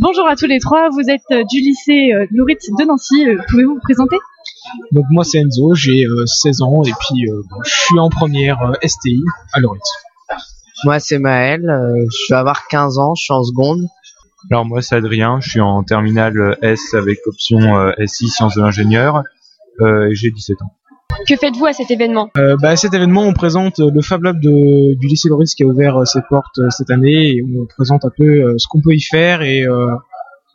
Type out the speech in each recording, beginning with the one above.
Bonjour à tous les trois, vous êtes euh, du lycée euh, Lourit de Nancy, Euh, pouvez-vous vous présenter? Donc moi c'est Enzo, j'ai euh, 16 ans et puis euh, je suis en première euh, STI à Lorit. Moi, c'est Maël, euh, je vais avoir 15 ans, je suis en seconde. Alors moi c'est Adrien, je suis en terminale S avec option euh, SI sciences de l'ingénieur euh, et j'ai 17 ans. Que faites-vous à cet événement? Euh, bah, à cet événement on présente euh, le Fab Lab de, du lycée Loris qui a ouvert euh, ses portes euh, cette année et on présente un peu euh, ce qu'on peut y faire et euh,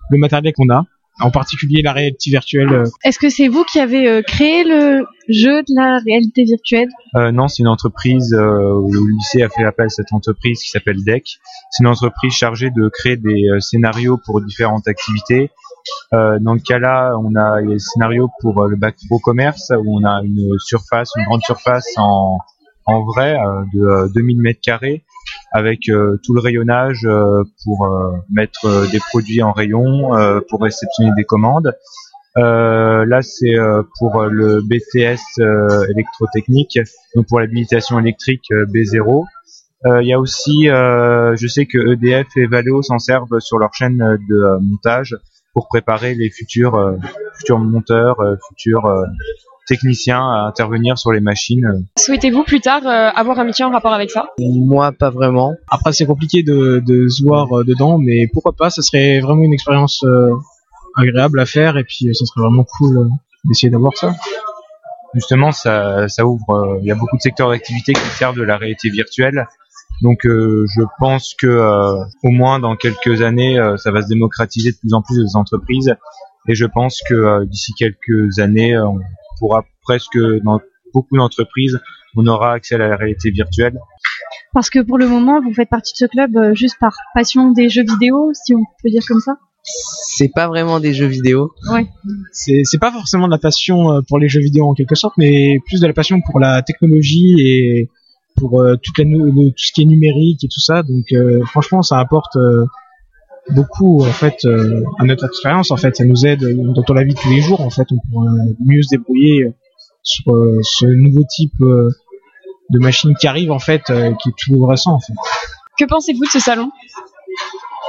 le matériel qu'on a, en particulier la réalité virtuelle. Est-ce que c'est vous qui avez euh, créé le jeu de la réalité virtuelle? Euh, non, c'est une entreprise euh, où le lycée a fait appel à cette entreprise qui s'appelle DEC. C'est une entreprise chargée de créer des euh, scénarios pour différentes activités. Euh, dans le cas là, on a des scénarios pour euh, le bac pro commerce où on a une surface, une grande surface en en vrai euh, de euh, 2000 mètres carrés avec euh, tout le rayonnage euh, pour euh, mettre euh, des produits en rayon, euh, pour réceptionner des commandes. Euh, là, c'est euh, pour euh, le BTS euh, électrotechnique, donc pour l'habilitation électrique euh, B0. Euh, Il y a aussi, euh, je sais que EDF et Valeo s'en servent sur leur chaîne euh, de euh, montage pour préparer les futurs euh, futurs monteurs, euh, futurs euh, techniciens à intervenir sur les machines. Souhaitez-vous plus tard euh, avoir un métier en rapport avec ça? Moi, pas vraiment. Après c'est compliqué de, de se voir euh, dedans mais pourquoi pas, ça serait vraiment une expérience euh, agréable à faire et puis euh, ça serait vraiment cool euh, d'essayer d'avoir ça. Justement, ça, ça ouvre. euh, Il y a beaucoup de secteurs d'activité qui servent de la réalité virtuelle. Donc, euh, je pense que euh, au moins dans quelques années, euh, ça va se démocratiser de plus en plus des entreprises. Et je pense que euh, d'ici quelques années, euh, on pourra presque dans beaucoup d'entreprises, on aura accès à la réalité virtuelle. Parce que pour le moment, vous faites partie de ce club euh, juste par passion des jeux vidéo, si on peut dire comme ça? C'est pas vraiment des jeux vidéo. Ouais. c'est c'est pas forcément de la passion euh, pour les jeux vidéo en quelque sorte, mais plus de la passion pour la technologie et pour euh, la tout ce qui est numérique et tout ça. Donc euh, franchement, ça apporte euh, beaucoup en fait à notre expérience. En fait, ça nous aide dans la vie tous les jours. En fait, on pourra mieux se débrouiller sur ce nouveau type de machine qui arrive en fait, qui est tout récent en fait. Que pensez-vous de ce salon?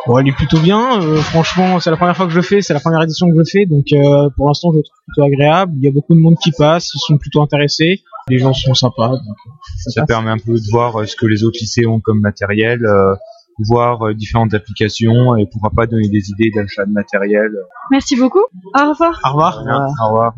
Bon, elle est plutôt bien. euh, franchement, c'est la première fois que je le fais, c'est la première édition que je le fais, donc euh, pour l'instant, je le trouve plutôt agréable. Il y a beaucoup de monde qui passe, ils sont plutôt intéressés. Les gens sont sympas. Donc, euh, ça permet un peu de voir euh, ce que les autres lycées ont comme matériel, euh, voir euh, différentes applications et pourra pas donner des idées d'achat de matériel. Merci beaucoup. Au revoir. Au revoir. Voilà. Au revoir.